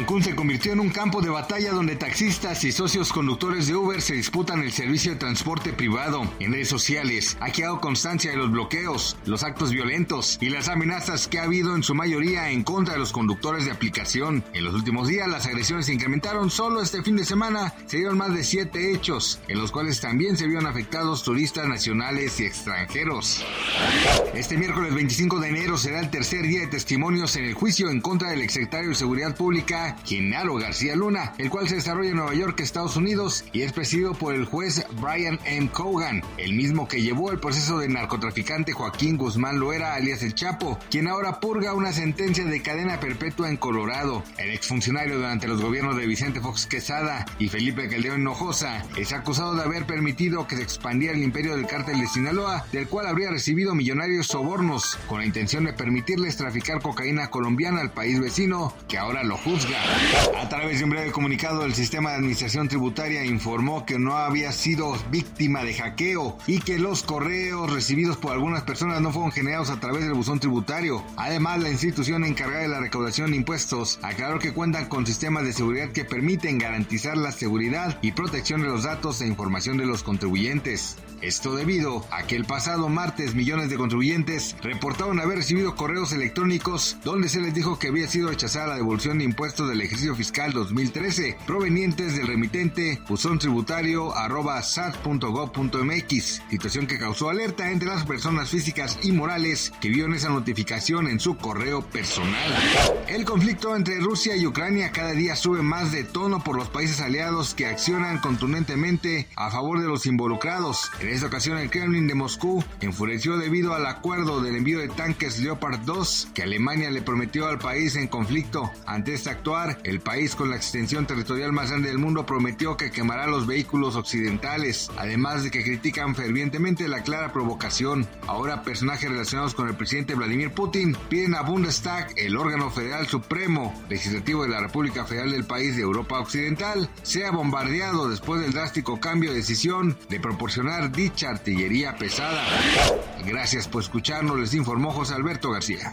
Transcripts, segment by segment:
Cancún se convirtió en un campo de batalla donde taxistas y socios conductores de Uber se disputan el servicio de transporte privado. En redes sociales ha quedado constancia de los bloqueos, los actos violentos y las amenazas que ha habido en su mayoría en contra de los conductores de aplicación. En los últimos días las agresiones se incrementaron. Solo este fin de semana se dieron más de siete hechos, en los cuales también se vieron afectados turistas nacionales y extranjeros. Este miércoles 25 de enero será el tercer día de testimonios en el juicio en contra del exsecretario de Seguridad Pública Genaro García Luna, el cual se desarrolla en Nueva York, Estados Unidos, y es presidido por el juez Brian M. Cogan, el mismo que llevó el proceso del narcotraficante Joaquín Guzmán Loera, alias El Chapo, quien ahora purga una sentencia de cadena perpetua en Colorado. El exfuncionario durante los gobiernos de Vicente Fox Quesada y Felipe Caldeón Hinojosa es acusado de haber permitido que se expandiera el imperio del cártel de Sinaloa, del cual habría recibido millonarios sobornos, con la intención de permitirles traficar cocaína colombiana al país vecino, que ahora lo juzga. A través de un breve comunicado, el sistema de administración tributaria informó que no había sido víctima de hackeo y que los correos recibidos por algunas personas no fueron generados a través del buzón tributario. Además, la institución encargada de la recaudación de impuestos aclaró que cuentan con sistemas de seguridad que permiten garantizar la seguridad y protección de los datos e información de los contribuyentes. Esto debido a que el pasado martes millones de contribuyentes reportaron haber recibido correos electrónicos donde se les dijo que había sido rechazada la devolución de impuestos del ejercicio fiscal 2013 provenientes del remitente buzón tributario arroba sat.gov.mx, situación que causó alerta entre las personas físicas y morales que vieron esa notificación en su correo personal. El conflicto entre Rusia y Ucrania cada día sube más de tono por los países aliados que accionan contundentemente a favor de los involucrados. En esta ocasión el Kremlin de Moscú enfureció debido al acuerdo del envío de tanques Leopard 2 que Alemania le prometió al país en conflicto. Ante este el país con la extensión territorial más grande del mundo prometió que quemará los vehículos occidentales, además de que critican fervientemente la clara provocación. Ahora personajes relacionados con el presidente Vladimir Putin piden a Bundestag, el órgano federal supremo legislativo de la República Federal del país de Europa Occidental, sea bombardeado después del drástico cambio de decisión de proporcionar dicha artillería pesada. Gracias por escucharnos, les informó José Alberto García.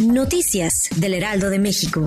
Noticias del Heraldo de México.